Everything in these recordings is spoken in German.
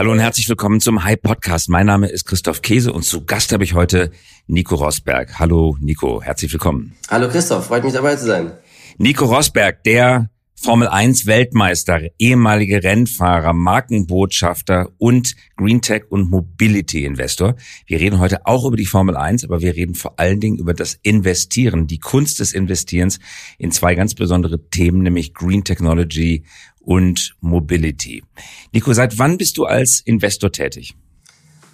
Hallo und herzlich willkommen zum Hype Podcast. Mein Name ist Christoph Käse und zu Gast habe ich heute Nico Rosberg. Hallo Nico, herzlich willkommen. Hallo Christoph, freut mich dabei zu sein. Nico Rosberg, der Formel 1 Weltmeister, ehemalige Rennfahrer, Markenbotschafter und Green Tech und Mobility Investor. Wir reden heute auch über die Formel 1, aber wir reden vor allen Dingen über das Investieren, die Kunst des Investierens in zwei ganz besondere Themen, nämlich Green Technology und Mobility. Nico, seit wann bist du als Investor tätig?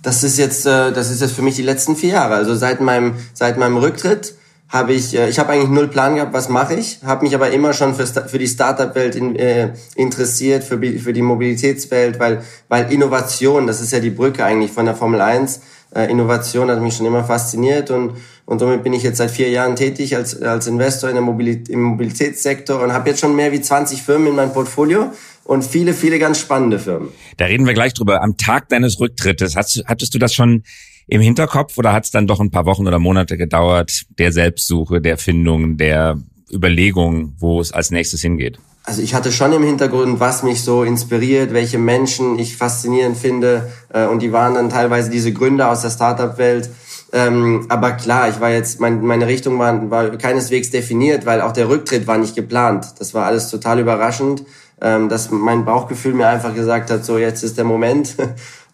Das ist jetzt, äh, das ist jetzt für mich die letzten vier Jahre. Also seit meinem, seit meinem Rücktritt habe ich, äh, ich habe eigentlich null Plan gehabt, was mache ich, habe mich aber immer schon für, für die Startup-Welt in, äh, interessiert, für, für die Mobilitätswelt, weil, weil Innovation, das ist ja die Brücke eigentlich von der Formel 1, äh, Innovation hat mich schon immer fasziniert und, und somit bin ich jetzt seit vier Jahren tätig als, als Investor in der Mobilität, im Mobilitätssektor und habe jetzt schon mehr wie 20 Firmen in meinem Portfolio und viele, viele ganz spannende Firmen. Da reden wir gleich drüber. Am Tag deines Rücktrittes, hast, hattest du das schon im Hinterkopf oder hat es dann doch ein paar Wochen oder Monate gedauert, der Selbstsuche, der Findung, der Überlegung, wo es als nächstes hingeht? Also ich hatte schon im Hintergrund, was mich so inspiriert, welche Menschen ich faszinierend finde. Äh, und die waren dann teilweise diese Gründer aus der Startup-Welt. Ähm, aber klar, ich war jetzt, mein, meine Richtung war, war keineswegs definiert, weil auch der Rücktritt war nicht geplant. Das war alles total überraschend, ähm, dass mein Bauchgefühl mir einfach gesagt hat, so jetzt ist der Moment.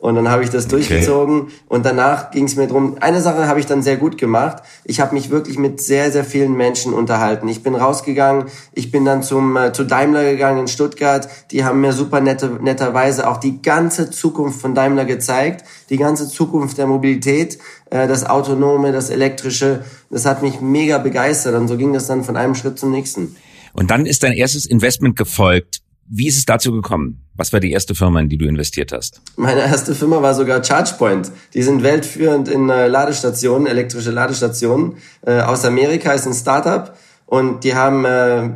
Und dann habe ich das durchgezogen okay. und danach ging es mir drum. Eine Sache habe ich dann sehr gut gemacht. Ich habe mich wirklich mit sehr, sehr vielen Menschen unterhalten. Ich bin rausgegangen, ich bin dann zum äh, zu Daimler gegangen in Stuttgart. Die haben mir super nette, netterweise auch die ganze Zukunft von Daimler gezeigt, die ganze Zukunft der Mobilität, äh, das Autonome, das Elektrische. Das hat mich mega begeistert und so ging das dann von einem Schritt zum nächsten. Und dann ist dein erstes Investment gefolgt. Wie ist es dazu gekommen? Was war die erste Firma, in die du investiert hast? Meine erste Firma war sogar ChargePoint. Die sind weltführend in äh, Ladestationen, elektrische Ladestationen. Äh, aus Amerika ist ein Startup und die haben äh,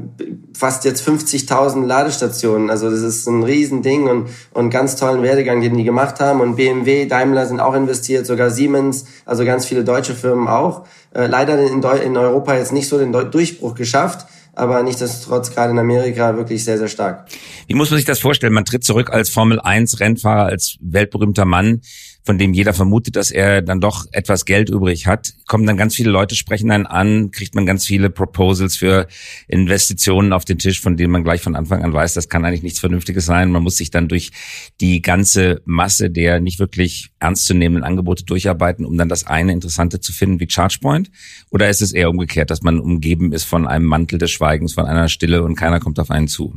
fast jetzt 50.000 Ladestationen. Also das ist ein Riesending und, und ganz tollen Werdegang, den die gemacht haben. Und BMW, Daimler sind auch investiert, sogar Siemens, also ganz viele deutsche Firmen auch. Äh, leider in, in Europa jetzt nicht so den Durchbruch geschafft aber nichtsdestotrotz gerade in Amerika wirklich sehr, sehr stark. Wie muss man sich das vorstellen? Man tritt zurück als Formel 1 Rennfahrer, als weltberühmter Mann, von dem jeder vermutet, dass er dann doch etwas Geld übrig hat. Kommen dann ganz viele Leute, sprechen dann an, kriegt man ganz viele Proposals für Investitionen auf den Tisch, von denen man gleich von Anfang an weiß, das kann eigentlich nichts Vernünftiges sein. Man muss sich dann durch die ganze Masse der nicht wirklich ernstzunehmenden Angebote durcharbeiten, um dann das eine Interessante zu finden wie ChargePoint? Oder ist es eher umgekehrt, dass man umgeben ist von einem Mantel des Schweigens, von einer Stille und keiner kommt auf einen zu?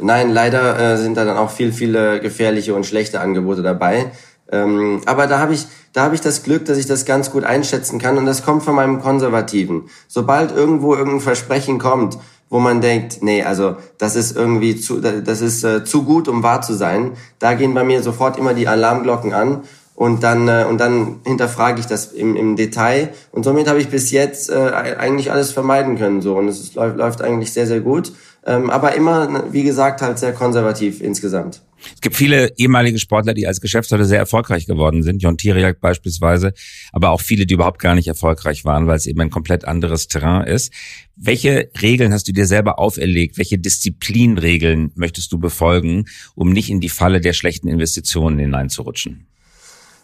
Nein, leider äh, sind da dann auch viel, viele gefährliche und schlechte Angebote dabei. Ähm, aber da habe ich, da habe ich das Glück, dass ich das ganz gut einschätzen kann und das kommt von meinem Konservativen. Sobald irgendwo irgendein Versprechen kommt, wo man denkt, nee, also das ist irgendwie zu, das ist äh, zu gut, um wahr zu sein, da gehen bei mir sofort immer die Alarmglocken an und dann äh, und dann hinterfrage ich das im, im Detail und somit habe ich bis jetzt äh, eigentlich alles vermeiden können so und es läuft, läuft eigentlich sehr sehr gut aber immer, wie gesagt, halt sehr konservativ insgesamt. Es gibt viele ehemalige Sportler, die als Geschäftsleute sehr erfolgreich geworden sind. Jon Tiriak beispielsweise, aber auch viele, die überhaupt gar nicht erfolgreich waren, weil es eben ein komplett anderes Terrain ist. Welche Regeln hast du dir selber auferlegt? Welche Disziplinregeln möchtest du befolgen, um nicht in die Falle der schlechten Investitionen hineinzurutschen?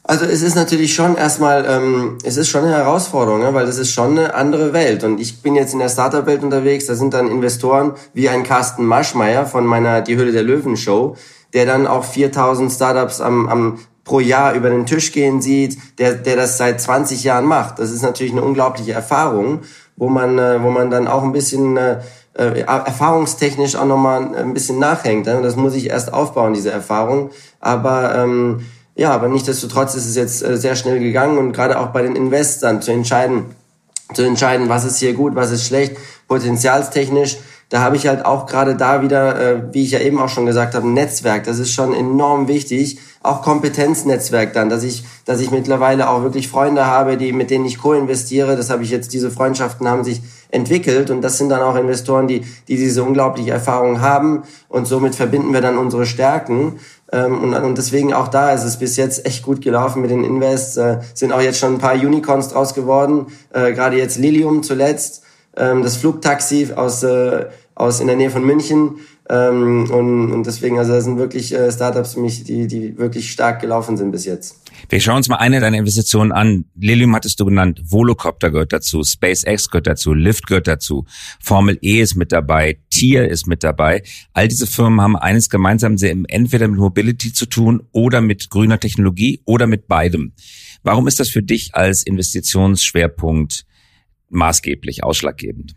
Also es ist natürlich schon erstmal, ähm, es ist schon eine Herausforderung, ne? weil das ist schon eine andere Welt. Und ich bin jetzt in der Startup-Welt unterwegs, da sind dann Investoren wie ein Carsten Maschmeyer von meiner Die Höhle der Löwen Show, der dann auch 4000 Startups am, am pro Jahr über den Tisch gehen sieht, der, der das seit 20 Jahren macht. Das ist natürlich eine unglaubliche Erfahrung, wo man, äh, wo man dann auch ein bisschen äh, äh erfahrungstechnisch auch nochmal ein bisschen nachhängt. Ne? Das muss ich erst aufbauen, diese Erfahrung. Aber ähm, ja, aber nichtsdestotrotz ist es jetzt äh, sehr schnell gegangen und gerade auch bei den Investern zu entscheiden, zu entscheiden, was ist hier gut, was ist schlecht, potenzialstechnisch. Da habe ich halt auch gerade da wieder, äh, wie ich ja eben auch schon gesagt habe, ein Netzwerk. Das ist schon enorm wichtig. Auch Kompetenznetzwerk dann, dass ich, dass ich mittlerweile auch wirklich Freunde habe, die, mit denen ich co-investiere. Das habe ich jetzt, diese Freundschaften haben sich entwickelt und das sind dann auch Investoren, die, die diese unglaubliche Erfahrung haben und somit verbinden wir dann unsere Stärken und, und deswegen auch da ist es bis jetzt echt gut gelaufen mit den Invests. Äh, sind auch jetzt schon ein paar Unicorns draus geworden. Äh, Gerade jetzt Lilium zuletzt, ähm, das Flugtaxi aus, äh, aus in der Nähe von München. Ähm, und, und deswegen, also das sind wirklich äh, Startups für mich, die, die wirklich stark gelaufen sind bis jetzt. Wir schauen uns mal eine deiner Investitionen an. Lilium hattest du genannt, Volocopter gehört dazu, SpaceX gehört dazu, Lyft gehört dazu, Formel E ist mit dabei, Tier ist mit dabei. All diese Firmen haben eines gemeinsam, sie haben entweder mit Mobility zu tun oder mit grüner Technologie oder mit beidem. Warum ist das für dich als Investitionsschwerpunkt maßgeblich, ausschlaggebend?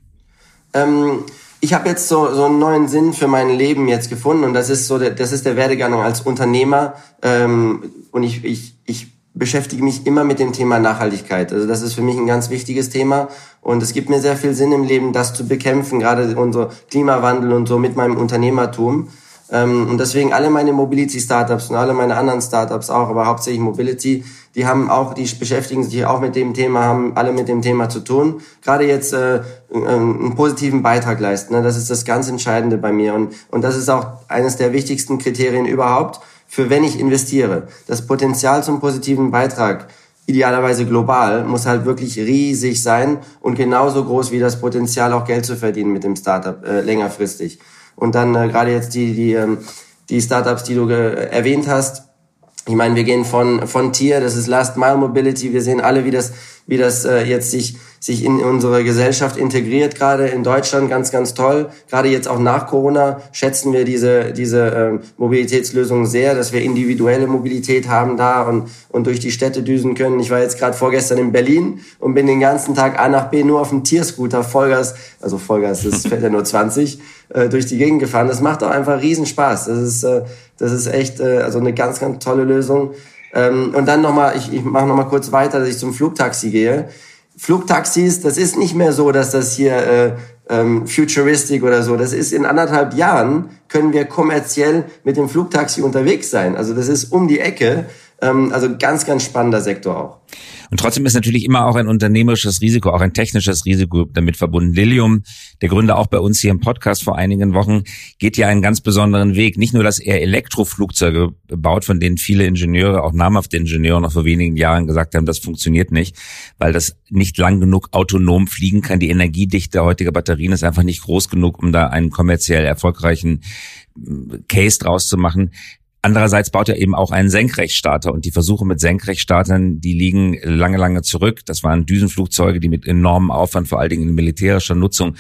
Ähm ich habe jetzt so, so einen neuen Sinn für mein Leben jetzt gefunden und das ist so, der, das ist der Werdegang als Unternehmer ähm, und ich, ich, ich beschäftige mich immer mit dem Thema Nachhaltigkeit. Also das ist für mich ein ganz wichtiges Thema und es gibt mir sehr viel Sinn im Leben, das zu bekämpfen, gerade unser Klimawandel und so mit meinem Unternehmertum. Ähm, und deswegen alle meine Mobility-Startups und alle meine anderen Startups auch, aber hauptsächlich Mobility, die haben auch, die beschäftigen sich auch mit dem Thema, haben alle mit dem Thema zu tun. Gerade jetzt äh, einen positiven Beitrag leisten, ne? das ist das ganz Entscheidende bei mir. Und, und das ist auch eines der wichtigsten Kriterien überhaupt, für wenn ich investiere. Das Potenzial zum positiven Beitrag idealerweise global, muss halt wirklich riesig sein und genauso groß wie das Potenzial, auch Geld zu verdienen mit dem Startup äh, längerfristig. Und dann äh, gerade jetzt die, die, ähm, die Startups, die du erwähnt hast. Ich meine, wir gehen von, von Tier, das ist Last Mile Mobility. Wir sehen alle, wie das, wie das äh, jetzt sich sich in unsere Gesellschaft integriert, gerade in Deutschland ganz, ganz toll. Gerade jetzt auch nach Corona schätzen wir diese, diese äh, Mobilitätslösung sehr, dass wir individuelle Mobilität haben da und, und durch die Städte düsen können. Ich war jetzt gerade vorgestern in Berlin und bin den ganzen Tag A nach B nur auf dem Tierscooter, Vollgas, also Vollgas, das fährt ja nur 20, äh, durch die Gegend gefahren. Das macht auch einfach Riesenspaß. Das ist, äh, das ist echt äh, also eine ganz, ganz tolle Lösung. Ähm, und dann nochmal, ich, ich mache nochmal kurz weiter, dass ich zum Flugtaxi gehe. Flugtaxis, das ist nicht mehr so, dass das hier äh, ähm, futuristic oder so. Das ist in anderthalb Jahren können wir kommerziell mit dem Flugtaxi unterwegs sein. Also das ist um die Ecke. Ähm, also ganz, ganz spannender Sektor auch. Und trotzdem ist natürlich immer auch ein unternehmerisches Risiko, auch ein technisches Risiko damit verbunden. Lilium, der Gründer auch bei uns hier im Podcast vor einigen Wochen, geht ja einen ganz besonderen Weg. Nicht nur, dass er Elektroflugzeuge baut, von denen viele Ingenieure, auch namhafte Ingenieure noch vor wenigen Jahren gesagt haben, das funktioniert nicht, weil das nicht lang genug autonom fliegen kann. Die Energiedichte heutiger Batterien ist einfach nicht groß genug, um da einen kommerziell erfolgreichen Case draus zu machen. Andererseits baut er eben auch einen Senkrechtstarter und die Versuche mit Senkrechtstartern, die liegen lange, lange zurück. Das waren Düsenflugzeuge, die mit enormem Aufwand, vor allen Dingen in militärischer Nutzung,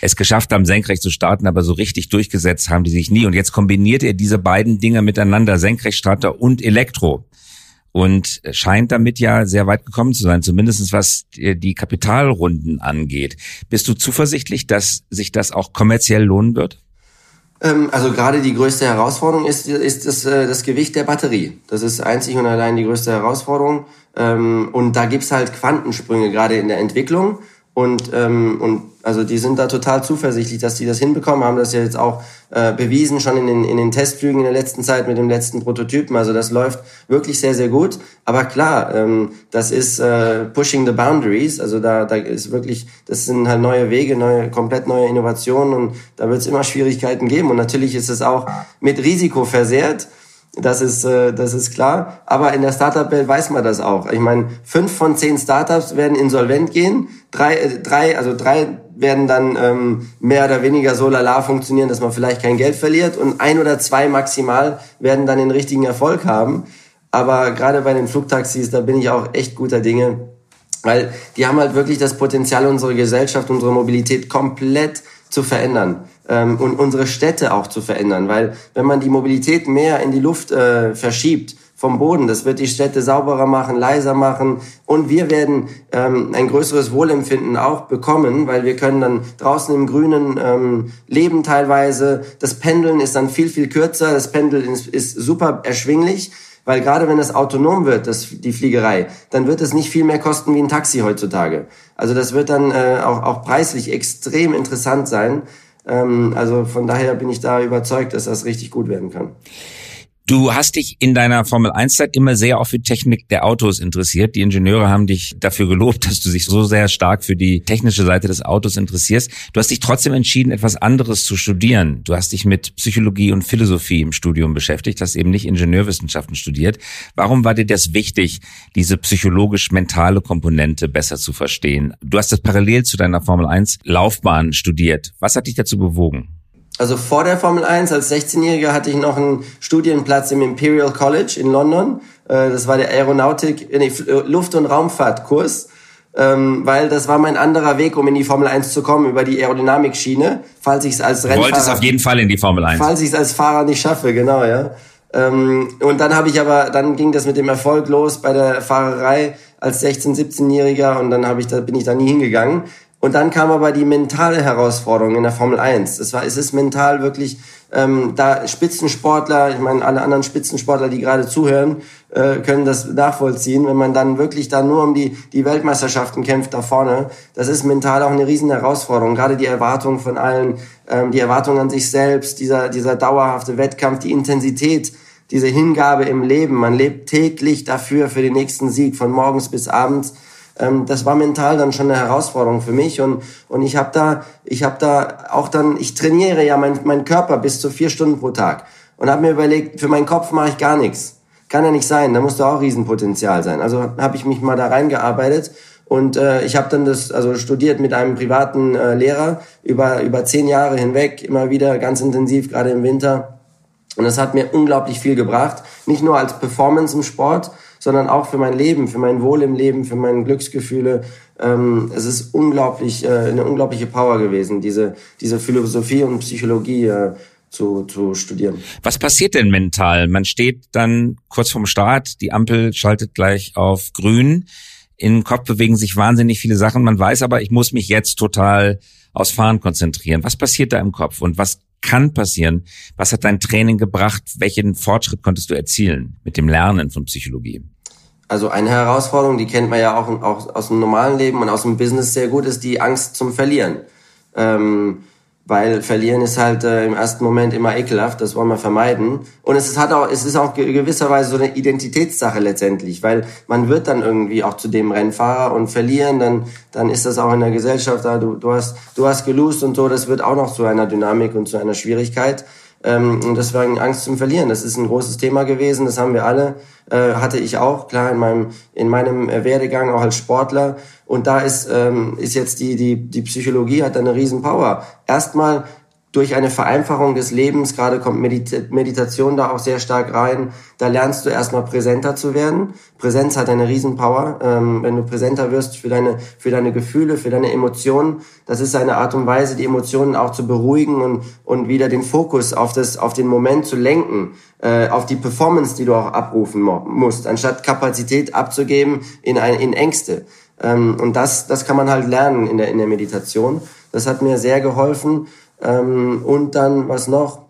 es geschafft haben, senkrecht zu starten, aber so richtig durchgesetzt haben die sich nie. Und jetzt kombiniert er diese beiden Dinge miteinander, Senkrechtstarter und Elektro und scheint damit ja sehr weit gekommen zu sein, zumindest was die Kapitalrunden angeht. Bist du zuversichtlich, dass sich das auch kommerziell lohnen wird? Ähm, also gerade die größte Herausforderung ist, ist das, äh, das Gewicht der Batterie. Das ist einzig und allein die größte Herausforderung. Ähm, und da gibt's halt Quantensprünge gerade in der Entwicklung. Und, ähm, und also die sind da total zuversichtlich, dass die das hinbekommen, haben das ja jetzt auch äh, bewiesen, schon in den, in den Testflügen in der letzten Zeit mit dem letzten Prototypen. Also das läuft wirklich sehr, sehr gut. Aber klar, ähm, das ist äh, pushing the boundaries. Also da, da ist wirklich, das sind halt neue Wege, neue, komplett neue Innovationen und da wird es immer Schwierigkeiten geben. Und natürlich ist es auch mit Risiko versehrt. Das ist, äh, das ist klar. Aber in der Startup-Welt weiß man das auch. Ich meine, fünf von zehn Startups werden insolvent gehen. Drei, äh, drei, also drei werden dann ähm, mehr oder weniger so lala funktionieren, dass man vielleicht kein Geld verliert. Und ein oder zwei maximal werden dann den richtigen Erfolg haben. Aber gerade bei den Flugtaxis, da bin ich auch echt guter Dinge. Weil die haben halt wirklich das Potenzial, unsere Gesellschaft, unsere Mobilität komplett zu verändern ähm, und unsere Städte auch zu verändern. Weil wenn man die Mobilität mehr in die Luft äh, verschiebt vom Boden, das wird die Städte sauberer machen, leiser machen und wir werden ähm, ein größeres Wohlempfinden auch bekommen, weil wir können dann draußen im Grünen ähm, leben teilweise. Das Pendeln ist dann viel, viel kürzer, das Pendeln ist, ist super erschwinglich. Weil gerade wenn es autonom wird, das, die Fliegerei, dann wird es nicht viel mehr kosten wie ein Taxi heutzutage. Also das wird dann äh, auch, auch preislich extrem interessant sein. Ähm, also von daher bin ich da überzeugt, dass das richtig gut werden kann. Du hast dich in deiner Formel 1 Zeit immer sehr auch für Technik der Autos interessiert. Die Ingenieure haben dich dafür gelobt, dass du dich so sehr stark für die technische Seite des Autos interessierst. Du hast dich trotzdem entschieden, etwas anderes zu studieren. Du hast dich mit Psychologie und Philosophie im Studium beschäftigt, hast eben nicht Ingenieurwissenschaften studiert. Warum war dir das wichtig, diese psychologisch-mentale Komponente besser zu verstehen? Du hast das parallel zu deiner Formel 1 Laufbahn studiert. Was hat dich dazu bewogen? Also vor der Formel 1 als 16-Jähriger hatte ich noch einen Studienplatz im Imperial College in London. Äh, das war der Aeronautik, nee, äh, Luft- und Raumfahrtkurs. Ähm, weil das war mein anderer Weg, um in die Formel 1 zu kommen, über die Aerodynamikschiene, falls ich es als Rennfahrer... Du wolltest auf jeden Fall in die Formel 1. Falls ich es als Fahrer nicht schaffe, genau, ja. Ähm, und dann habe ich aber, dann ging das mit dem Erfolg los bei der Fahrerei als 16-, 17-Jähriger und dann habe ich, da bin ich da nie hingegangen. Und dann kam aber die mentale Herausforderung in der Formel 1. Es war, es ist mental wirklich, ähm, da Spitzensportler, ich meine, alle anderen Spitzensportler, die gerade zuhören, äh, können das nachvollziehen. Wenn man dann wirklich da nur um die, die Weltmeisterschaften kämpft da vorne, das ist mental auch eine riesen Herausforderung. Gerade die Erwartung von allen, ähm, die Erwartung an sich selbst, dieser, dieser dauerhafte Wettkampf, die Intensität, diese Hingabe im Leben. Man lebt täglich dafür, für den nächsten Sieg, von morgens bis abends ähm, das war mental dann schon eine Herausforderung für mich und und ich habe da ich habe da auch dann ich trainiere ja meinen mein Körper bis zu vier Stunden pro Tag und habe mir überlegt für meinen Kopf mache ich gar nichts. Kann ja nicht sein da muss doch auch Riesenpotenzial sein. Also habe ich mich mal da reingearbeitet und äh, ich habe dann das also studiert mit einem privaten äh, Lehrer über über zehn Jahre hinweg immer wieder ganz intensiv gerade im Winter. Und das hat mir unglaublich viel gebracht nicht nur als Performance im Sport sondern auch für mein Leben, für mein Wohl im Leben, für meine Glücksgefühle. Ähm, es ist unglaublich, äh, eine unglaubliche Power gewesen, diese, diese Philosophie und Psychologie äh, zu, zu studieren. Was passiert denn mental? Man steht dann kurz vorm Start, die Ampel schaltet gleich auf grün. Im Kopf bewegen sich wahnsinnig viele Sachen. Man weiß aber, ich muss mich jetzt total aufs Fahren konzentrieren. Was passiert da im Kopf und was kann passieren. Was hat dein Training gebracht? Welchen Fortschritt konntest du erzielen mit dem Lernen von Psychologie? Also eine Herausforderung, die kennt man ja auch, auch aus dem normalen Leben und aus dem Business sehr gut, ist die Angst zum Verlieren. Ähm, weil verlieren ist halt äh, im ersten Moment immer ekelhaft, das wollen wir vermeiden. Und es ist, hat auch, es ist auch gewisserweise so eine Identitätssache letztendlich, weil man wird dann irgendwie auch zu dem Rennfahrer und verlieren, dann, dann ist das auch in der Gesellschaft da, du, du hast, du hast gelost und so, das wird auch noch zu einer Dynamik und zu einer Schwierigkeit. Ähm, und deswegen Angst zum Verlieren. Das ist ein großes Thema gewesen. Das haben wir alle, äh, hatte ich auch, klar, in meinem, in meinem Werdegang auch als Sportler. Und da ist, ähm, ist jetzt die, die, die Psychologie hat eine riesen Power. Erstmal durch eine Vereinfachung des Lebens, gerade kommt Medit Meditation da auch sehr stark rein, da lernst du erstmal präsenter zu werden. Präsenz hat eine Riesenpower. Ähm, wenn du präsenter wirst für deine, für deine Gefühle, für deine Emotionen, das ist eine Art und Weise, die Emotionen auch zu beruhigen und, und wieder den Fokus auf, das, auf den Moment zu lenken, äh, auf die Performance, die du auch abrufen musst, anstatt Kapazität abzugeben in, ein, in Ängste. Ähm, und das, das kann man halt lernen in der, in der Meditation. Das hat mir sehr geholfen. Ähm, und dann, was noch?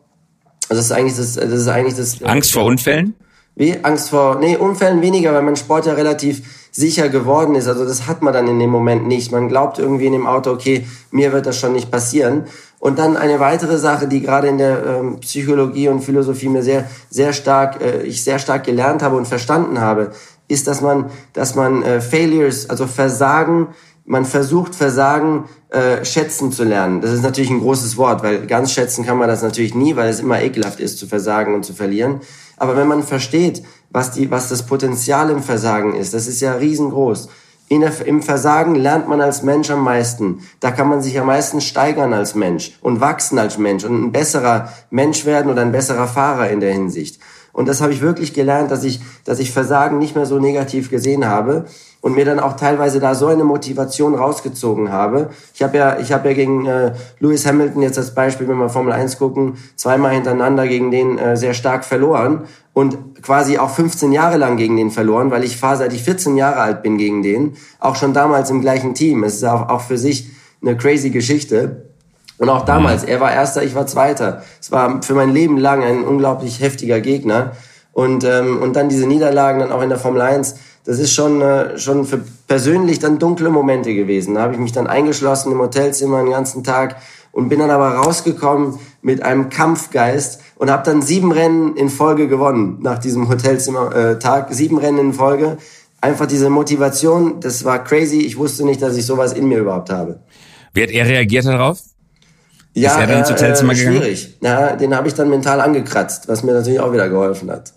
Also das ist eigentlich das, das ist eigentlich das. Äh, Angst vor Unfällen? Wie? Angst vor, nee, Unfällen weniger, weil mein Sport ja relativ sicher geworden ist. Also das hat man dann in dem Moment nicht. Man glaubt irgendwie in dem Auto, okay, mir wird das schon nicht passieren. Und dann eine weitere Sache, die gerade in der ähm, Psychologie und Philosophie mir sehr, sehr stark, äh, ich sehr stark gelernt habe und verstanden habe, ist, dass man, dass man äh, Failures, also Versagen, man versucht Versagen äh, schätzen zu lernen. Das ist natürlich ein großes Wort, weil ganz schätzen kann man das natürlich nie, weil es immer ekelhaft ist zu versagen und zu verlieren. Aber wenn man versteht, was die, was das Potenzial im Versagen ist, das ist ja riesengroß. In der, Im Versagen lernt man als Mensch am meisten. Da kann man sich am meisten steigern als Mensch und wachsen als Mensch und ein besserer Mensch werden oder ein besserer Fahrer in der Hinsicht. Und das habe ich wirklich gelernt, dass ich, dass ich Versagen nicht mehr so negativ gesehen habe und mir dann auch teilweise da so eine Motivation rausgezogen habe. Ich habe ja, ich habe ja gegen äh, Lewis Hamilton jetzt als Beispiel, wenn wir Formel 1 gucken, zweimal hintereinander gegen den äh, sehr stark verloren und quasi auch 15 Jahre lang gegen den verloren, weil ich fahre seit ich 14 Jahre alt bin gegen den, auch schon damals im gleichen Team. Es ist auch, auch für sich eine crazy Geschichte. Und auch damals, er war Erster, ich war Zweiter. Es war für mein Leben lang ein unglaublich heftiger Gegner. Und, ähm, und dann diese Niederlagen dann auch in der Formel 1, das ist schon, äh, schon für persönlich dann dunkle Momente gewesen. Da habe ich mich dann eingeschlossen im Hotelzimmer den ganzen Tag und bin dann aber rausgekommen mit einem Kampfgeist und habe dann sieben Rennen in Folge gewonnen nach diesem Hotelzimmer-Tag. Äh, sieben Rennen in Folge. Einfach diese Motivation, das war crazy. Ich wusste nicht, dass ich sowas in mir überhaupt habe. Wie hat er reagiert darauf? Ja, ist er dann ins Hotelzimmer äh, schwierig. Ja, den habe ich dann mental angekratzt, was mir natürlich auch wieder geholfen hat.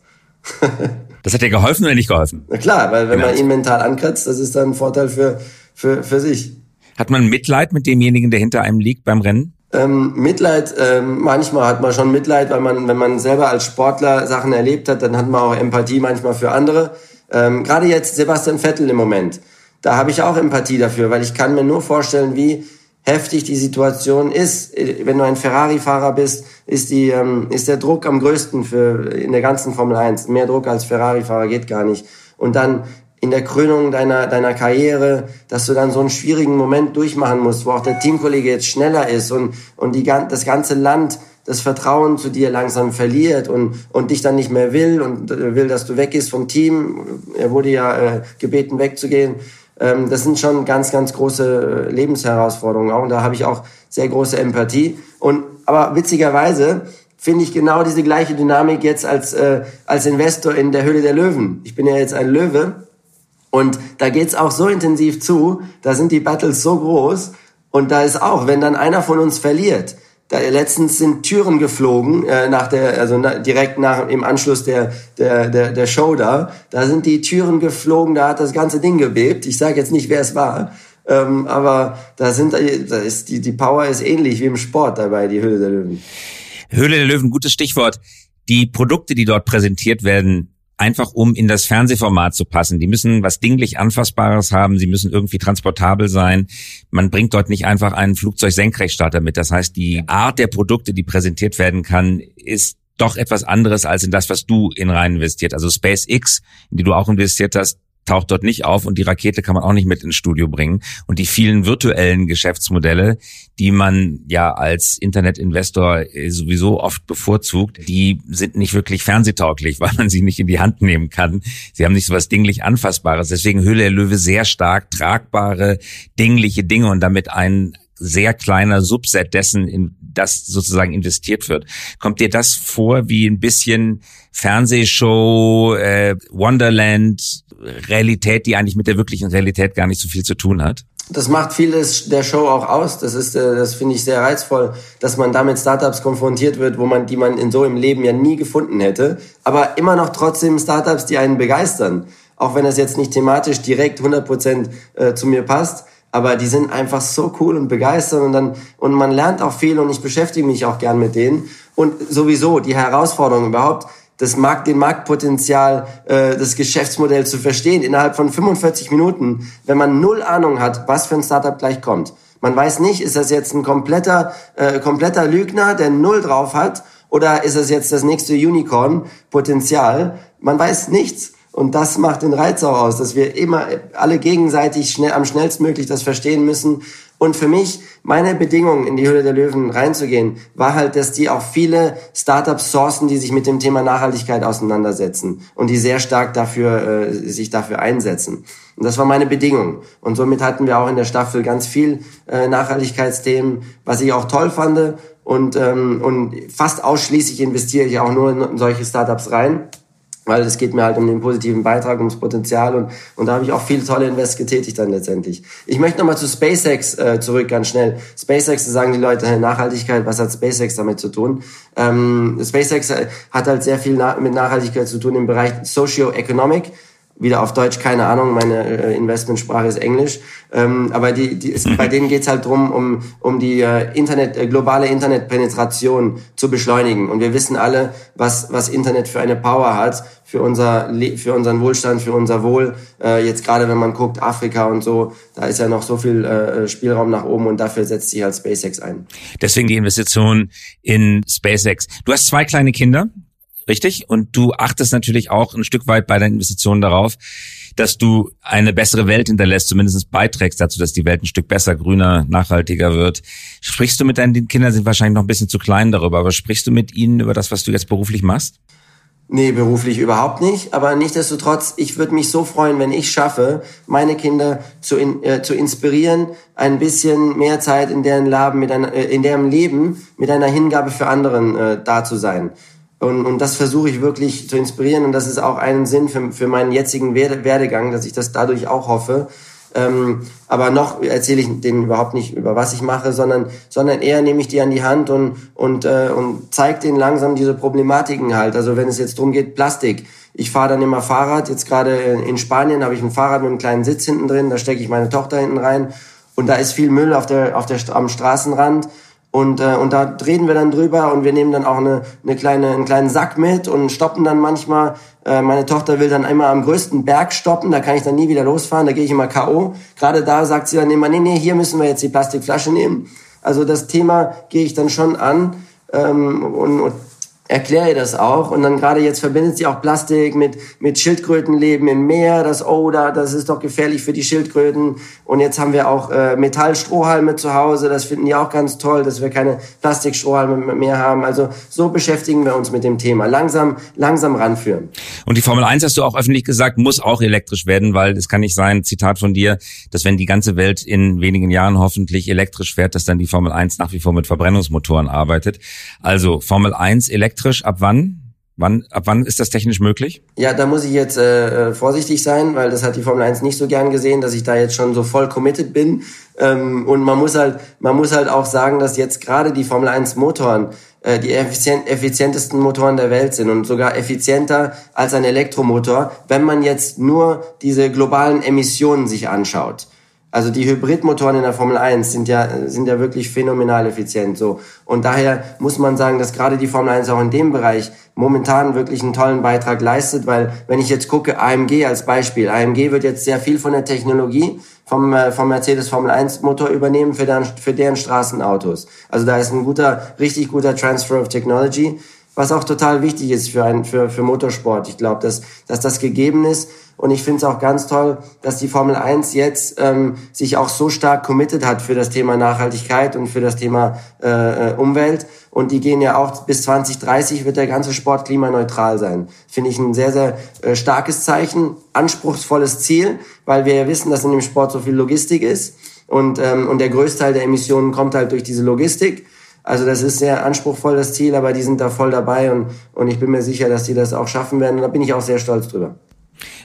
das hat dir geholfen oder nicht geholfen? Na klar, weil wenn genau. man ihn mental ankratzt, das ist dann ein Vorteil für, für, für sich. Hat man Mitleid mit demjenigen, der hinter einem liegt beim Rennen? Ähm, Mitleid, ähm, manchmal hat man schon Mitleid, weil man, wenn man selber als Sportler Sachen erlebt hat, dann hat man auch Empathie manchmal für andere. Ähm, Gerade jetzt Sebastian Vettel im Moment, da habe ich auch Empathie dafür, weil ich kann mir nur vorstellen, wie heftig die Situation ist. Wenn du ein Ferrari-Fahrer bist, ist, die, ähm, ist der Druck am größten für, in der ganzen Formel 1. Mehr Druck als Ferrari-Fahrer geht gar nicht. Und dann in der Krönung deiner, deiner Karriere, dass du dann so einen schwierigen Moment durchmachen musst, wo auch der Teamkollege jetzt schneller ist und, und die, das ganze Land das Vertrauen zu dir langsam verliert und, und dich dann nicht mehr will und äh, will, dass du weggehst vom Team. Er wurde ja äh, gebeten, wegzugehen. Ähm, das sind schon ganz, ganz große Lebensherausforderungen auch. Und da habe ich auch sehr große Empathie. Und aber witzigerweise finde ich genau diese gleiche Dynamik jetzt als, äh, als Investor in der Höhle der Löwen. Ich bin ja jetzt ein Löwe und da geht's auch so intensiv zu, da sind die Battles so groß und da ist auch, wenn dann einer von uns verliert, letztens sind Türen geflogen äh, nach der, also na, direkt nach im Anschluss der, der der der Show da. Da sind die Türen geflogen, da hat das ganze Ding gebebt. Ich sage jetzt nicht, wer es war, ähm, aber da sind, da ist die die Power ist ähnlich wie im Sport dabei, die Höhle der Löwen. Höhle der Löwen, gutes Stichwort. Die Produkte, die dort präsentiert werden, einfach um in das Fernsehformat zu passen. Die müssen was dinglich Anfassbares haben, sie müssen irgendwie transportabel sein. Man bringt dort nicht einfach einen Flugzeug-Senkrechtstarter mit. Das heißt, die Art der Produkte, die präsentiert werden kann, ist doch etwas anderes als in das, was du in rein investiert. Also SpaceX, in die du auch investiert hast, taucht dort nicht auf und die Rakete kann man auch nicht mit ins Studio bringen. Und die vielen virtuellen Geschäftsmodelle, die man ja als Internetinvestor äh, sowieso oft bevorzugt, die sind nicht wirklich fernsehtauglich, weil man sie nicht in die Hand nehmen kann. Sie haben nicht so was dinglich Anfassbares. Deswegen Höhle der Löwe sehr stark tragbare, dingliche Dinge und damit ein sehr kleiner Subset dessen, in das sozusagen investiert wird. Kommt dir das vor wie ein bisschen Fernsehshow, äh, Wonderland, Realität, die eigentlich mit der wirklichen Realität gar nicht so viel zu tun hat? Das macht vieles der Show auch aus. Das ist, äh, das finde ich sehr reizvoll, dass man damit Startups konfrontiert wird, wo man, die man in so im Leben ja nie gefunden hätte. Aber immer noch trotzdem Startups, die einen begeistern. Auch wenn das jetzt nicht thematisch direkt 100 Prozent äh, zu mir passt aber die sind einfach so cool und begeistert und dann und man lernt auch viel und ich beschäftige mich auch gern mit denen und sowieso die Herausforderung überhaupt das Markt, den Marktpotenzial, äh, das Geschäftsmodell zu verstehen innerhalb von 45 Minuten, wenn man null Ahnung hat, was für ein Startup gleich kommt. Man weiß nicht, ist das jetzt ein kompletter, äh, kompletter Lügner, der null drauf hat, oder ist es jetzt das nächste Unicorn-Potenzial? Man weiß nichts. Und das macht den Reiz auch aus, dass wir immer alle gegenseitig schnell, am schnellstmöglich das verstehen müssen. Und für mich, meine Bedingung, in die Höhle der Löwen reinzugehen, war halt, dass die auch viele Startups sourcen, die sich mit dem Thema Nachhaltigkeit auseinandersetzen und die sehr stark dafür, äh, sich dafür einsetzen. Und das war meine Bedingung. Und somit hatten wir auch in der Staffel ganz viel äh, Nachhaltigkeitsthemen, was ich auch toll fand. Und, ähm, und fast ausschließlich investiere ich auch nur in solche Startups rein weil es geht mir halt um den positiven Beitrag, ums Potenzial und, und da habe ich auch viele tolle Invests getätigt dann letztendlich. Ich möchte nochmal zu SpaceX äh, zurück, ganz schnell. SpaceX, sagen die Leute, Nachhaltigkeit, was hat SpaceX damit zu tun? Ähm, SpaceX äh, hat halt sehr viel na mit Nachhaltigkeit zu tun im Bereich Socio-Economic wieder auf Deutsch, keine Ahnung, meine äh, Investmentsprache ist Englisch. Ähm, aber die, die ist, bei denen geht's halt drum, um, um die äh, Internet, äh, globale Internetpenetration zu beschleunigen. Und wir wissen alle, was, was Internet für eine Power hat für, unser, für unseren Wohlstand, für unser Wohl. Äh, jetzt gerade, wenn man guckt, Afrika und so, da ist ja noch so viel äh, Spielraum nach oben und dafür setzt sich halt SpaceX ein. Deswegen die Investition in SpaceX. Du hast zwei kleine Kinder. Richtig? Und du achtest natürlich auch ein Stück weit bei deinen Investitionen darauf, dass du eine bessere Welt hinterlässt, zumindest beiträgst dazu, dass die Welt ein Stück besser, grüner, nachhaltiger wird. Sprichst du mit deinen Kindern, sind wahrscheinlich noch ein bisschen zu klein darüber, aber sprichst du mit ihnen über das, was du jetzt beruflich machst? Nee, beruflich überhaupt nicht. Aber nichtdestotrotz, ich würde mich so freuen, wenn ich schaffe, meine Kinder zu, in, äh, zu inspirieren, ein bisschen mehr Zeit in deren, Leben mit einer, äh, in deren Leben mit einer Hingabe für anderen äh, da zu sein. Und, und das versuche ich wirklich zu inspirieren und das ist auch ein Sinn für, für meinen jetzigen Werde, Werdegang, dass ich das dadurch auch hoffe. Ähm, aber noch erzähle ich denen überhaupt nicht über was ich mache, sondern sondern eher nehme ich die an die Hand und und äh, und zeige denen langsam diese Problematiken halt. Also wenn es jetzt drum geht Plastik, ich fahre dann immer Fahrrad. Jetzt gerade in Spanien habe ich ein Fahrrad mit einem kleinen Sitz hinten drin, da stecke ich meine Tochter hinten rein und da ist viel Müll auf der auf der am Straßenrand Und, äh, und da reden wir dann drüber und wir nehmen dann auch eine, eine kleine, einen kleinen Sack mit und stoppen dann manchmal. Äh, meine Tochter will dann immer am größten Berg stoppen, da kann ich dann nie wieder losfahren, da gehe ich immer K.O. Gerade da sagt sie dann immer, nee, nee, hier müssen wir jetzt die Plastikflasche nehmen. Also das Thema gehe ich dann schon an ähm, und, und erkläre ihr das auch. Und dann gerade jetzt verbindet sie auch Plastik mit, mit Schildkrötenleben im Meer. Das, oh, da, das ist doch gefährlich für die Schildkröten. Und jetzt haben wir auch äh, Metallstrohhalme zu Hause. Das finden die auch ganz toll, dass wir keine Plastikstrohhalme mehr haben. Also so beschäftigen wir uns mit dem Thema. Langsam, langsam ranführen. Und die Formel 1, hast du auch öffentlich gesagt, muss auch elektrisch werden, weil es kann nicht sein, Zitat von dir, dass wenn die ganze Welt in wenigen Jahren hoffentlich elektrisch fährt, dass dann die Formel 1 nach wie vor mit Verbrennungsmotoren arbeitet. Also Formel 1 elektrisch elektrisch ab wann? Wann, ab wann ist das technisch möglich? Ja, da muss ich jetzt äh, äh vorsichtig sein, weil das hat die Formel 1 nicht so gern gesehen, dass ich da jetzt schon so voll committed bin. Ähm, und man muss halt, man muss halt auch sagen, dass jetzt gerade die Formel 1 Motoren äh, die effizient, effizientesten Motoren der Welt sind und sogar effizienter als ein Elektromotor, wenn man jetzt nur diese globalen Emissionen sich anschaut. Also die Hybridmotoren in der Formel 1 sind ja, sind ja wirklich phänomenal effizient, so. Und daher muss man sagen, dass gerade die Formel 1 auch in dem Bereich momentan wirklich einen tollen Beitrag leistet, weil wenn ich jetzt gucke, AMG als Beispiel, AMG wird jetzt sehr viel von der Technologie vom, äh, vom Mercedes Formel 1 Motor übernehmen für deren, für deren Straßenautos. Also da ist ein guter, richtig guter Transfer of Technology was auch total wichtig ist für, ein, für, für Motorsport. Ich glaube, dass, dass das gegeben ist und ich finde es auch ganz toll, dass die Formel 1 jetzt ähm, sich auch so stark committed hat für das Thema Nachhaltigkeit und für das Thema äh, äh Umwelt. Und die gehen ja auch bis 2030 wird der ganze Sport klimaneutral sein. Finde ich ein sehr, sehr äh, starkes Zeichen, anspruchsvolles Ziel, weil wir ja wissen, dass in dem Sport so viel Logistik ist. Und, ähm, und der Größteil der Emissionen kommt halt durch diese Logistik. Also das ist sehr anspruchsvoll, das Ziel, aber die sind da voll dabei und, und ich bin mir sicher, dass die das auch schaffen werden. Und da bin ich auch sehr stolz drüber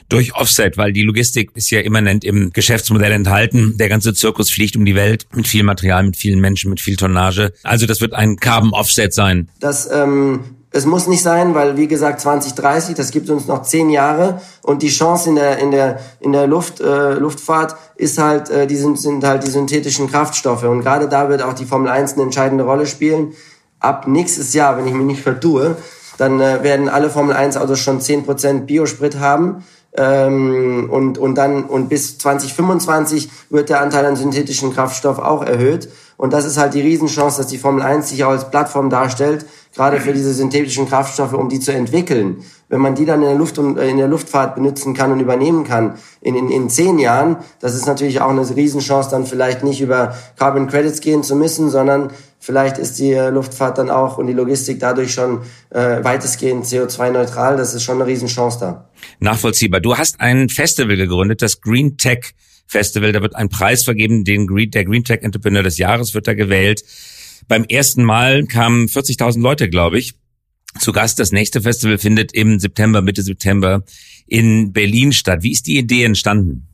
durch Offset, weil die Logistik ist ja immanent im Geschäftsmodell enthalten. Der ganze Zirkus fliegt um die Welt mit viel Material, mit vielen Menschen, mit viel Tonnage. Also das wird ein Carbon Offset sein. Das ähm, es muss nicht sein, weil wie gesagt 2030, das gibt uns noch zehn Jahre und die Chance in der in der in der Luft äh, Luftfahrt ist halt äh, die sind, sind halt die synthetischen Kraftstoffe und gerade da wird auch die Formel 1 eine entscheidende Rolle spielen. Ab nächstes Jahr, wenn ich mich nicht vertue, dann äh, werden alle Formel 1 Autos schon 10% Biosprit haben ähm, und, und dann und bis 2025 wird der Anteil an synthetischen Kraftstoff auch erhöht. Und das ist halt die Riesenchance, dass die Formel 1 sich auch als Plattform darstellt, gerade für diese synthetischen Kraftstoffe, um die zu entwickeln. Wenn man die dann in der Luft und äh, in der Luftfahrt benutzen kann und übernehmen kann in, in, in zehn Jahren, das ist natürlich auch eine Riesenchance, dann vielleicht nicht über Carbon Credits gehen zu müssen, sondern vielleicht ist die äh, Luftfahrt dann auch und die Logistik dadurch schon äh, weitestgehend CO2-neutral. Das ist schon eine Riesenchance da. Nachvollziehbar. Du hast ein Festival gegründet, das Green Tech Festival. Da wird ein Preis vergeben, den Green, der Green Tech Entrepreneur des Jahres wird da gewählt. Beim ersten Mal kamen 40.000 Leute, glaube ich, zu Gast. Das nächste Festival findet im September, Mitte September in Berlin statt. Wie ist die Idee entstanden?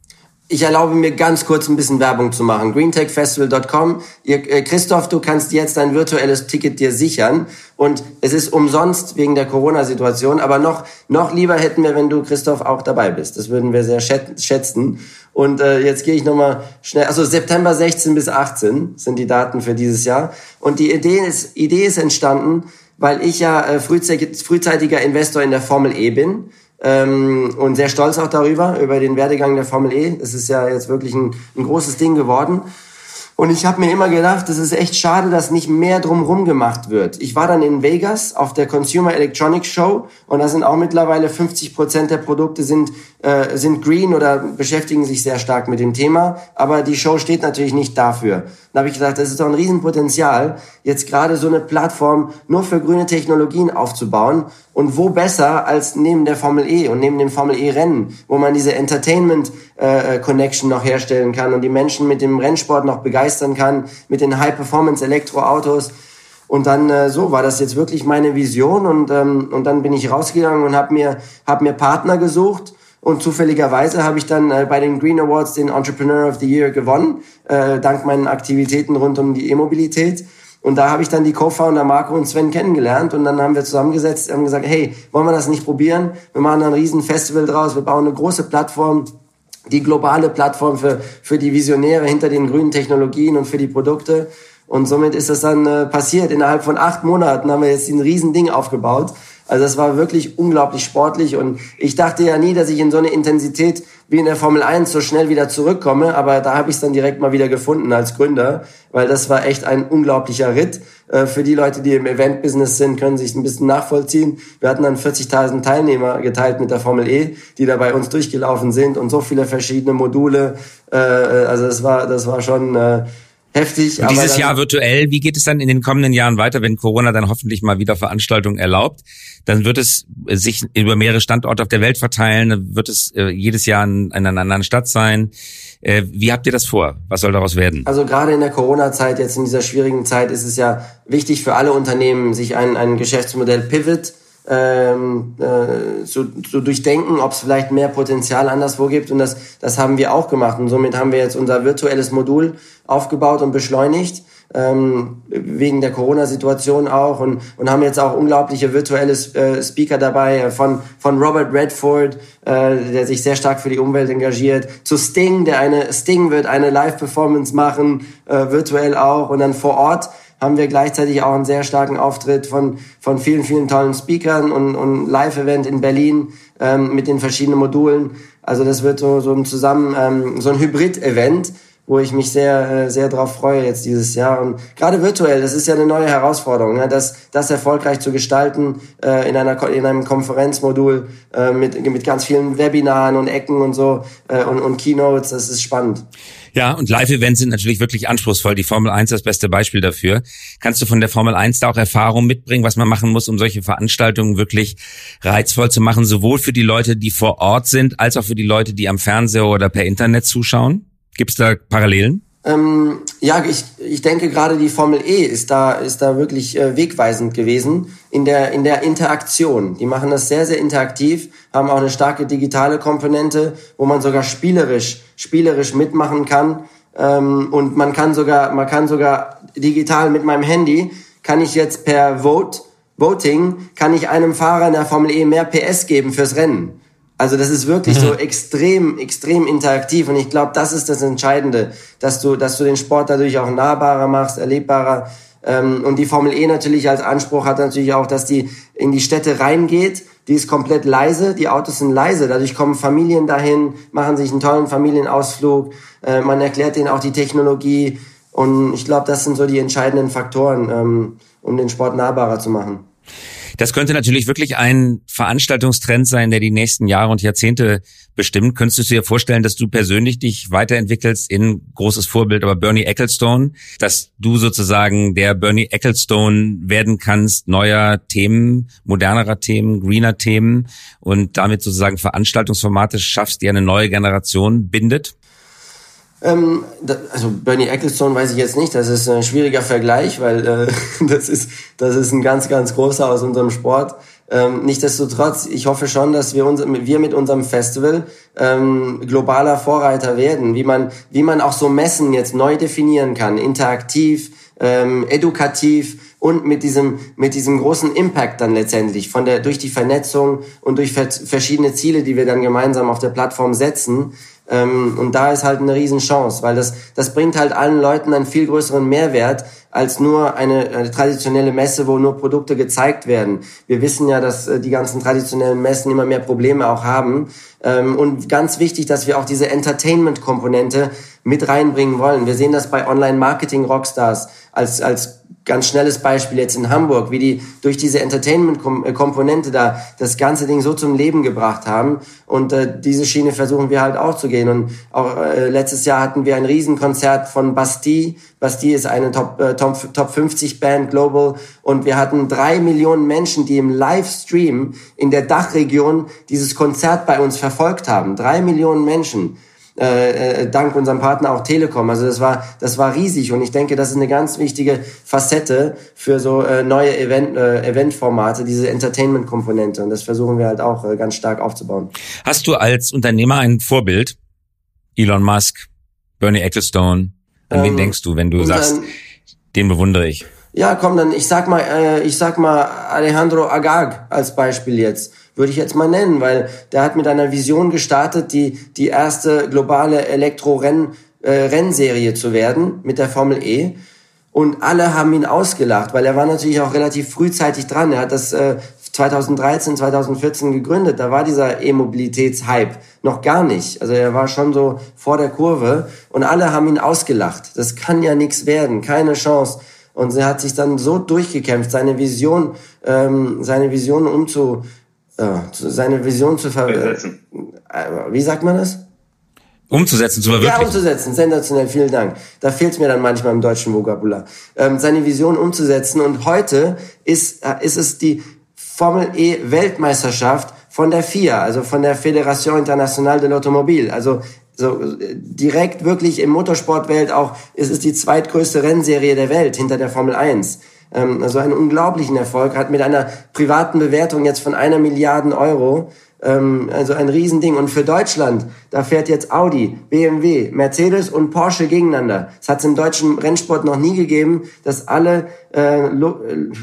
Ich erlaube mir ganz kurz ein bisschen Werbung zu machen. greentechfestival.com. Äh, Christoph, du kannst jetzt ein virtuelles Ticket dir sichern und es ist umsonst wegen der Corona-Situation. Aber noch noch lieber hätten wir, wenn du Christoph auch dabei bist. Das würden wir sehr schätzen. Und äh, jetzt gehe ich nochmal schnell. Also September 16 bis 18 sind die Daten für dieses Jahr. Und die Idee ist Idee ist entstanden, weil ich ja äh, frühzeitiger Investor in der Formel E bin ähm, und sehr stolz auch darüber, über den Werdegang der Formel E. Es ist ja jetzt wirklich ein, ein großes Ding geworden. Und ich habe mir immer gedacht, es ist echt schade, dass nicht mehr drumherum gemacht wird. Ich war dann in Vegas auf der Consumer Electronics Show und da sind auch mittlerweile 50 Prozent der Produkte sind, äh, sind green oder beschäftigen sich sehr stark mit dem Thema. Aber die Show steht natürlich nicht dafür. Da habe ich gedacht, das ist doch ein Riesenpotenzial, jetzt gerade so eine Plattform nur für grüne Technologien aufzubauen. Und wo besser als neben der Formel E und neben dem Formel E Rennen, wo man diese Entertainment äh, Connection noch herstellen kann und die Menschen mit dem Rennsport noch begeistern kann, mit den High Performance Elektroautos. Und dann äh, so war das jetzt wirklich meine Vision und ähm, und dann bin ich rausgegangen und habe mir hab mir Partner gesucht und zufälligerweise habe ich dann äh, bei den Green Awards den Entrepreneur of the Year gewonnen, äh, dank meinen Aktivitäten rund um die E-Mobilität. Und da habe ich dann die Co-Founder Marco und Sven kennengelernt und dann haben wir zusammengesetzt und gesagt, hey, wollen wir das nicht probieren? Wir machen da ein riesen Festival draus, wir bauen eine große Plattform, die globale Plattform für, für die Visionäre hinter den grünen Technologien und für die Produkte. Und somit ist das dann äh, passiert. Innerhalb von acht Monaten haben wir jetzt ein Riesending aufgebaut. Also es war wirklich unglaublich sportlich und ich dachte ja nie, dass ich in so eine Intensität wie in der Formel 1 so schnell wieder zurückkomme, aber da habe ich es dann direkt mal wieder gefunden als Gründer, weil das war echt ein unglaublicher Ritt. Äh, für die Leute, die im Event-Business sind, können sich ein bisschen nachvollziehen. Wir hatten dann 40.000 Teilnehmer geteilt mit der Formel E, die da bei uns durchgelaufen sind und so viele verschiedene Module. Äh, äh, also das war, das war schon heftig. Und dieses Jahr virtuell, wie geht es dann in den kommenden Jahren weiter, wenn Corona dann hoffentlich mal wieder Veranstaltungen erlaubt? Dann wird es sich über mehrere Standorte auf der Welt verteilen, dann wird es äh, jedes Jahr in, in einer anderen Stadt sein. Äh, wie habt ihr das vor? Was soll daraus werden? Also gerade in der Corona-Zeit, jetzt in dieser schwierigen Zeit, ist es ja wichtig für alle Unternehmen, sich ein, ein Geschäftsmodell Pivot ähm, äh, zu, zu durchdenken, ob es vielleicht mehr Potenzial anderswo gibt. Und das, das haben wir auch gemacht. Und somit haben wir jetzt unser virtuelles Modul aufgebaut und beschleunigt, ähm, wegen der Corona-Situation auch. Und, und haben jetzt auch unglaubliche virtuelle äh, Speaker dabei, äh, von, von Robert Redford, äh, der sich sehr stark für die Umwelt engagiert, zu Sting, der eine, Sting wird eine Live-Performance machen, äh, virtuell auch. Und dann vor Ort haben wir gleichzeitig auch einen sehr starken Auftritt von, von vielen, vielen tollen Speakern und, und Live-Event in Berlin ähm, mit den verschiedenen Modulen. Also das wird so, so ein Zusammen, ähm, so ein Hybrid-Event, wo ich mich sehr, äh, sehr drauf freue jetzt dieses Jahr. Und gerade virtuell, das ist ja eine neue Herausforderung, ne? das, das erfolgreich zu gestalten äh, in, einer, in einem Konferenzmodul äh, mit, mit ganz vielen Webinaren und Ecken und so äh, und, und Keynotes, das ist spannend. Ja, und Live-Events sind natürlich wirklich anspruchsvoll. Die Formel 1 ist das beste Beispiel dafür. Kannst du von der Formel 1 da auch Erfahrung mitbringen, was man machen muss, um solche Veranstaltungen wirklich reizvoll zu machen, sowohl für die Leute, die vor Ort sind, als auch für die Leute, die am Fernseher oder per Internet zuschauen? Gibt es da Parallelen? Ähm, ja, ich, ich denke gerade die Formel E ist da, ist da wirklich äh, wegweisend gewesen in der, in der Interaktion. Die machen das sehr, sehr interaktiv, haben auch eine starke digitale Komponente, wo man sogar spielerisch, spielerisch mitmachen kann. Ähm, und man kann sogar, man kann sogar digital mit meinem Handy, kann ich jetzt per Vote, Voting, kann ich einem Fahrer in der Formel E mehr PS geben fürs Rennen. Also das ist wirklich mhm. so extrem, extrem interaktiv und ich glaube, das ist das Entscheidende, dass du, dass du den Sport dadurch auch nahbarer machst, erlebbarer. Ähm, und die Formel E natürlich als Anspruch hat natürlich auch, dass die in die Städte reingeht. Die ist komplett leise, die Autos sind leise. Dadurch kommen Familien dahin, machen sich einen tollen Familienausflug. Äh, man erklärt denen auch die Technologie. Und ich glaube, das sind so die entscheidenden Faktoren, ähm, um den Sport nahbarer zu machen. Das könnte natürlich wirklich ein Veranstaltungstrend sein, der die nächsten Jahre und Jahrzehnte bestimmt. Könntest du dir vorstellen, dass du persönlich dich weiterentwickelst in großes Vorbild, aber Bernie Ecclestone, dass du sozusagen der Bernie Ecclestone werden kannst, neuer Themen, modernerer Themen, greener Themen und damit sozusagen Veranstaltungsformate schaffst, die eine neue Generation bindet? Ähm, da, also Bernie Ecclestone weiß ich jetzt nicht, das ist ein schwieriger Vergleich, weil äh, das, ist, das ist ein ganz, ganz großer aus unserem Sport. Ähm, Nichtsdestotrotz, ich hoffe schon, dass wir, uns, wir mit unserem Festival ähm, globaler Vorreiter werden, wie man, wie man auch so Messen jetzt neu definieren kann, interaktiv, ähm, edukativ und mit diesem, mit diesem großen Impact dann letztendlich von der, durch die Vernetzung und durch verschiedene Ziele, die wir dann gemeinsam auf der Plattform setzen, ähm, und da ist halt eine Riesenchance, weil das, das bringt halt allen Leuten einen viel größeren Mehrwert als nur eine, eine traditionelle Messe, wo nur Produkte gezeigt werden. Wir wissen ja, dass äh, die ganzen traditionellen Messen immer mehr Probleme auch haben. Ähm, und ganz wichtig, dass wir auch diese Entertainment-Komponente mit reinbringen wollen. Wir sehen das bei Online-Marketing-Rockstars als, als ganz schnelles Beispiel jetzt in Hamburg, wie die durch diese Entertainment-Komponente da das ganze Ding so zum Leben gebracht haben. Und äh, diese Schiene versuchen wir halt auch zu gehen. Und auch äh, letztes Jahr hatten wir ein Riesenkonzert von Bastille. Bastille ist eine Top, äh, Top, Top 50 Band Global. Und wir hatten drei Millionen Menschen, die im Livestream in der Dachregion dieses Konzert bei uns verfolgt haben. Drei Millionen Menschen. Äh, äh, dank unserem Partner auch Telekom. Also das war, das war riesig und ich denke, das ist eine ganz wichtige Facette für so äh, neue Event, äh, Eventformate, diese Entertainment-Komponente und das versuchen wir halt auch äh, ganz stark aufzubauen. Hast du als Unternehmer ein Vorbild? Elon Musk, Bernie Ecclestone? An ähm, wen denkst du, wenn du sagst, den bewundere ich? Ja, komm, dann ich sag mal, äh, ich sag mal Alejandro Agag als Beispiel jetzt würde ich jetzt mal nennen, weil der hat mit einer Vision gestartet, die, die erste globale Elektro-Renn, äh, zu werden mit der Formel E. Und alle haben ihn ausgelacht, weil er war natürlich auch relativ frühzeitig dran. Er hat das äh, 2013, 2014 gegründet. Da war dieser E-Mobilitätshype noch gar nicht. Also er war schon so vor der Kurve und alle haben ihn ausgelacht. Das kann ja nichts werden, keine Chance. Und er hat sich dann so durchgekämpft, seine Vision, ähm, seine Vision umzu, seine Vision zu ver... Äh, wie sagt man das? Umzusetzen, zu verwirklichen. Ja, umzusetzen, sensationell, vielen Dank. Da fehlt es mir dann manchmal im deutschen Vokabular. Ähm, seine Vision umzusetzen und heute ist, äh, ist es die Formel E Weltmeisterschaft von der FIA, also von der Fédération Internationale de l'Automobile. Also so äh, direkt wirklich im Motorsportwelt auch, es ist die zweitgrößte Rennserie der Welt hinter der Formel 1. Ähm, also einen unglaublichen Erfolg, hat mit einer privaten Bewertung jetzt von einer Milliarde Euro ähm, also ein Riesending. Und für Deutschland, da fährt jetzt Audi, BMW, Mercedes und Porsche gegeneinander. Es hat es im deutschen Rennsport noch nie gegeben, dass alle äh, Lu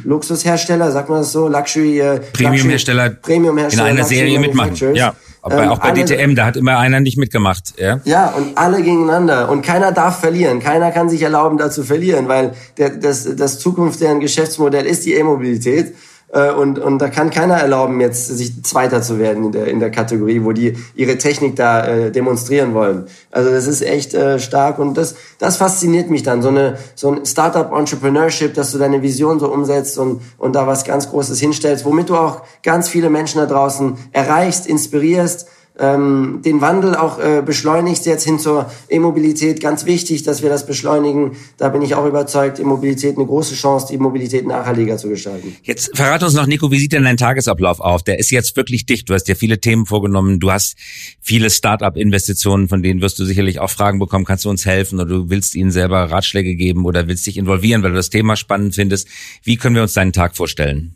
Luxushersteller, sagt man das so, Luxury, äh, Premiumhersteller Premium in einer Serie mitmachen. Ja. Aber ähm, auch bei alle, DTM, da hat immer einer nicht mitgemacht. Ja? ja, und alle gegeneinander. Und keiner darf verlieren. Keiner kann sich erlauben, da zu verlieren, weil der, das, das Zukunft deren Geschäftsmodell ist die E-Mobilität. Äh, und, und da kann keiner erlauben, jetzt sich Zweiter zu werden in der, in der Kategorie, wo die ihre Technik da äh, demonstrieren wollen. Also das ist echt äh, stark und das, das fasziniert mich dann. So, eine, so ein Startup-Entrepreneurship, dass du deine Vision so umsetzt und, und da was ganz Großes hinstellst, womit du auch ganz viele Menschen da draußen erreichst, inspirierst ähm, den Wandel auch äh, beschleunigst jetzt hin zur E-Mobilität. Ganz wichtig, dass wir das beschleunigen. Da bin ich auch überzeugt, E-Mobilität eine große Chance, die Mobilität nachhaltiger zu gestalten. Jetzt verrate uns noch, Nico, wie sieht denn dein Tagesablauf auf? Der ist jetzt wirklich dicht. Du hast dir viele Themen vorgenommen. Du hast viele Start-up-Investitionen, von denen wirst du sicherlich auch Fragen bekommen. Kannst du uns helfen oder du willst ihnen selber Ratschläge geben oder willst dich involvieren, weil du das Thema spannend findest? Wie können wir uns deinen Tag vorstellen?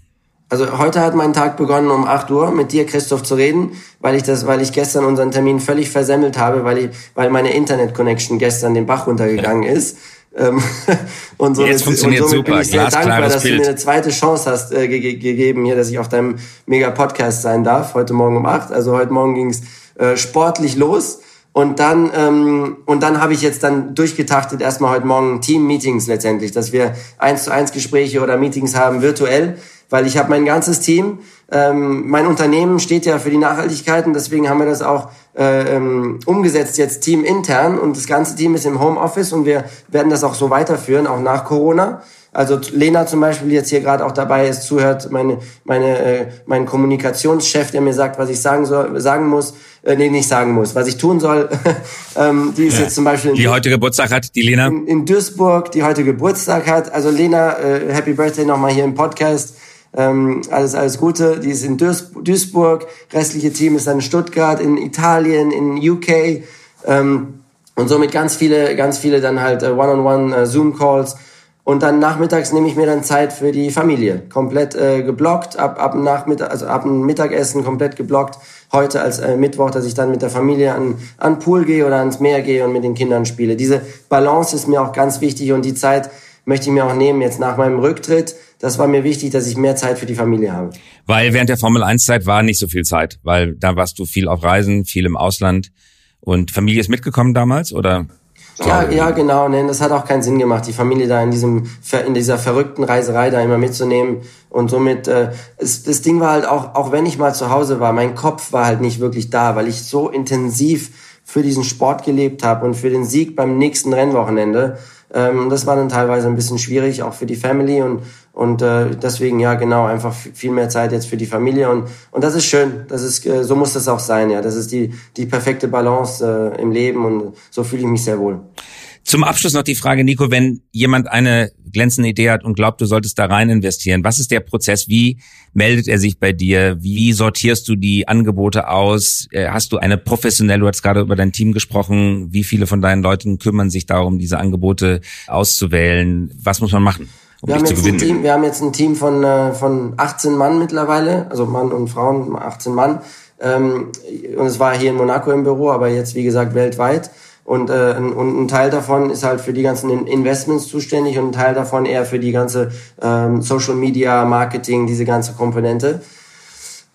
Also heute hat mein Tag begonnen um 8 Uhr mit dir, Christoph, zu reden, weil ich das, weil ich gestern unseren Termin völlig versemmelt habe, weil ich, weil meine Internet-Connection gestern den Bach runtergegangen ist. Ähm, und somit, Jetzt funktioniert und somit super. bin ich sehr dankbar, dass Bild. du mir eine zweite Chance hast äh, ge gegeben hier, dass ich auf deinem Mega-Podcast sein darf, heute Morgen um 8. Also heute Morgen ging's äh, sportlich los. Und dann, ähm, und dann habe ich jetzt dann durchgetaktet, erstmal heute Morgen Team-Meetings letztendlich, dass wir eins zu eins Gespräche oder Meetings haben virtuell weil ich habe mein ganzes Team, ähm, mein Unternehmen steht ja für die Nachhaltigkeit und deswegen haben wir das auch äh, ähm, umgesetzt jetzt Team intern und das ganze Team ist im Homeoffice und wir werden das auch so weiterführen, auch nach Corona. Also Lena zum Beispiel, die jetzt hier gerade auch dabei ist, zuhört, meine, meine, äh, mein Kommunikationschef, der mir sagt, was ich sagen soll, sagen muss, äh, nee, nicht sagen muss, was ich tun soll. ähm, die ist ja. jetzt zum Beispiel in, die heute Geburtstag hat, die Lena in, in Duisburg, die heute Geburtstag hat. Also Lena, äh, Happy Birthday nochmal hier im Podcast. Ähm, alles, alles Gute. Die ist in Duisburg. Restliche Team ist dann in Stuttgart, in Italien, in UK. Ähm, und somit ganz viele, ganz viele dann halt äh, One-on-One äh, Zoom-Calls. Und dann nachmittags nehme ich mir dann Zeit für die Familie. Komplett äh, geblockt, ab, ab Nachmittag, also ab dem Mittagessen komplett geblockt. Heute als äh, Mittwoch, dass ich dann mit der Familie an, an Pool gehe oder ans Meer gehe und mit den Kindern spiele. Diese Balance ist mir auch ganz wichtig und die Zeit möchte ich mir auch nehmen jetzt nach meinem Rücktritt das war mir wichtig, dass ich mehr Zeit für die Familie habe. Weil während der Formel 1 Zeit war nicht so viel Zeit, weil da warst du viel auf Reisen, viel im Ausland und Familie ist mitgekommen damals oder? Ja, ja, genau. Ne, das hat auch keinen Sinn gemacht, die Familie da in diesem in dieser verrückten Reiserei da immer mitzunehmen und somit äh, es, das Ding war halt auch auch wenn ich mal zu Hause war, mein Kopf war halt nicht wirklich da, weil ich so intensiv für diesen Sport gelebt habe und für den Sieg beim nächsten Rennwochenende. Ähm, das war dann teilweise ein bisschen schwierig, auch für die Family und und äh, deswegen ja genau einfach viel mehr Zeit jetzt für die Familie und und das ist schön. Das ist äh, so muss das auch sein. Ja, das ist die die perfekte Balance äh, im Leben und so fühle ich mich sehr wohl. Zum Abschluss noch die Frage, Nico, wenn jemand eine glänzende Idee hat und glaubt, du solltest da rein investieren, was ist der Prozess? Wie meldet er sich bei dir? Wie sortierst du die Angebote aus? Äh, hast du eine professionelle, du hast gerade über dein Team gesprochen, wie viele von deinen Leuten kümmern sich darum, diese Angebote auszuwählen? Was muss man machen? um wir haben, jetzt ein Team, wir haben jetzt ein Team von, äh, von 18 Mann mittlerweile, also Mann und Frauen, 18 Mann. Ähm, und es war hier in Monaco im Büro, aber jetzt, wie gesagt, weltweit. Und, äh, und ein Teil davon ist halt für die ganzen Investments zuständig und ein Teil davon eher für die ganze ähm, Social Media, Marketing, diese ganze Komponente.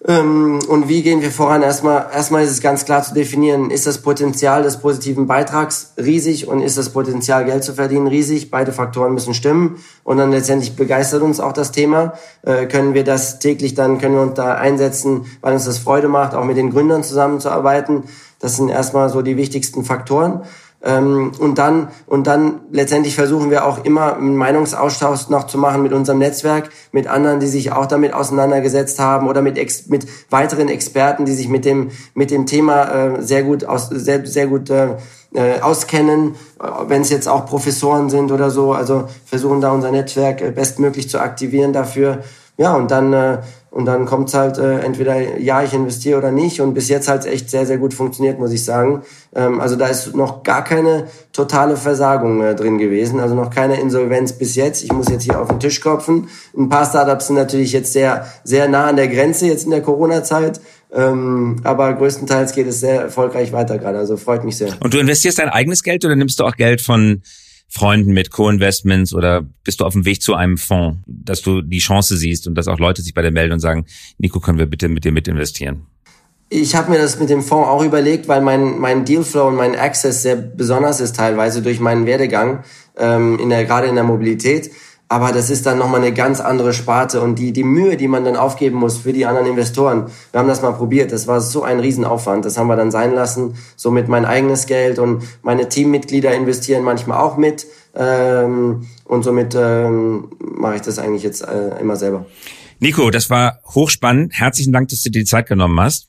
Ähm, und wie gehen wir voran? Erstmal, erstmal ist es ganz klar zu definieren, ist das Potenzial des positiven Beitrags riesig und ist das Potenzial, Geld zu verdienen, riesig? Beide Faktoren müssen stimmen. Und dann letztendlich begeistert uns auch das Thema. Äh, können wir das täglich dann, können wir uns da einsetzen, weil uns das Freude macht, auch mit den Gründern zusammenzuarbeiten. Das sind erstmal so die wichtigsten Faktoren. Ähm, und dann und dann letztendlich versuchen wir auch immer einen Meinungsaustausch noch zu machen mit unserem Netzwerk, mit anderen, die sich auch damit auseinandergesetzt haben oder mit Ex mit weiteren Experten, die sich mit dem mit dem Thema äh, sehr gut aus sehr sehr gut äh, äh auskennen, wenn es jetzt auch Professoren sind oder so. Also versuchen da unser Netzwerk äh, bestmöglich zu aktivieren dafür. Ja, und dann äh, und dann kommt's halt äh, entweder ja, ich investiere oder nicht. Und bis jetzt halt echt sehr, sehr gut funktioniert, muss ich sagen. Ähm, also da ist noch gar keine totale Versagung äh, drin gewesen. Also noch keine Insolvenz bis jetzt. Ich muss jetzt hier auf den Tisch klopfen. Ein paar Startups sind natürlich jetzt sehr, sehr nah an der Grenze jetzt in der Corona-Zeit. Ähm, aber größtenteils geht es sehr erfolgreich weiter gerade. Also freut mich sehr. Und du investierst dein eigenes Geld oder nimmst du auch Geld von Freunden mit Co-Investments oder bist du auf dem Weg zu einem Fonds, dass du die Chance siehst und dass auch Leute sich bei dir melden und sagen, Nico, können wir bitte mit dir mit investieren? Ich habe mir das mit dem Fonds auch überlegt, weil mein, mein Dealflow und mein Access sehr besonders ist teilweise durch meinen Werdegang, ähm, in der, gerade in der Mobilität. Aber das ist dann nochmal eine ganz andere Sparte und die, die Mühe, die man dann aufgeben muss für die anderen Investoren. Wir haben das mal probiert. Das war so ein Riesenaufwand. Das haben wir dann sein lassen. Somit mein eigenes Geld und meine Teammitglieder investieren manchmal auch mit. Ähm, und somit ähm, mache ich das eigentlich jetzt äh, immer selber. Nico, das war hochspannend. Herzlichen Dank, dass du dir die Zeit genommen hast.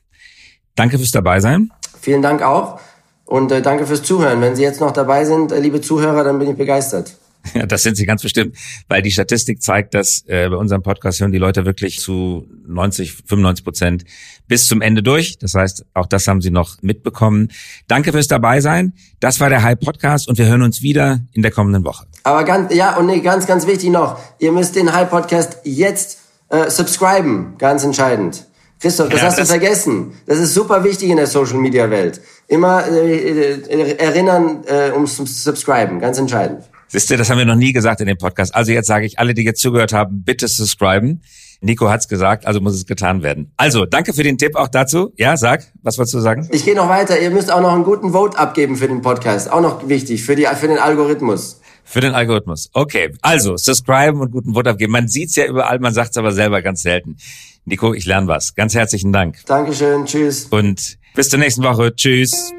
Danke fürs Dabeisein. Vielen Dank auch. Und äh, danke fürs Zuhören. Wenn Sie jetzt noch dabei sind, äh, liebe Zuhörer, dann bin ich begeistert. Ja, das sind sie ganz bestimmt, weil die Statistik zeigt, dass äh, bei unserem Podcast hören die Leute wirklich zu 90, 95 Prozent bis zum Ende durch. Das heißt, auch das haben sie noch mitbekommen. Danke fürs Dabeisein. Das war der Hype Podcast und wir hören uns wieder in der kommenden Woche. Aber ganz, ja, und nee, ganz, ganz wichtig noch, ihr müsst den Hype Podcast jetzt äh, subscriben. Ganz entscheidend. Christoph, das ja, hast das du vergessen. Das ist super wichtig in der Social Media Welt. Immer äh, äh, erinnern äh, ums Subscriben, ganz entscheidend. Siehst du, das haben wir noch nie gesagt in dem Podcast. Also jetzt sage ich, alle, die jetzt zugehört haben, bitte subscriben. Nico hat's gesagt, also muss es getan werden. Also, danke für den Tipp auch dazu. Ja, sag, was wolltest du sagen? Ich gehe noch weiter. Ihr müsst auch noch einen guten Vote abgeben für den Podcast. Auch noch wichtig, für, die, für den Algorithmus. Für den Algorithmus. Okay, also, subscriben und guten Vote abgeben. Man sieht's ja überall, man sagt's aber selber ganz selten. Nico, ich lerne was. Ganz herzlichen Dank. Dankeschön, tschüss. Und bis zur nächsten Woche. Tschüss.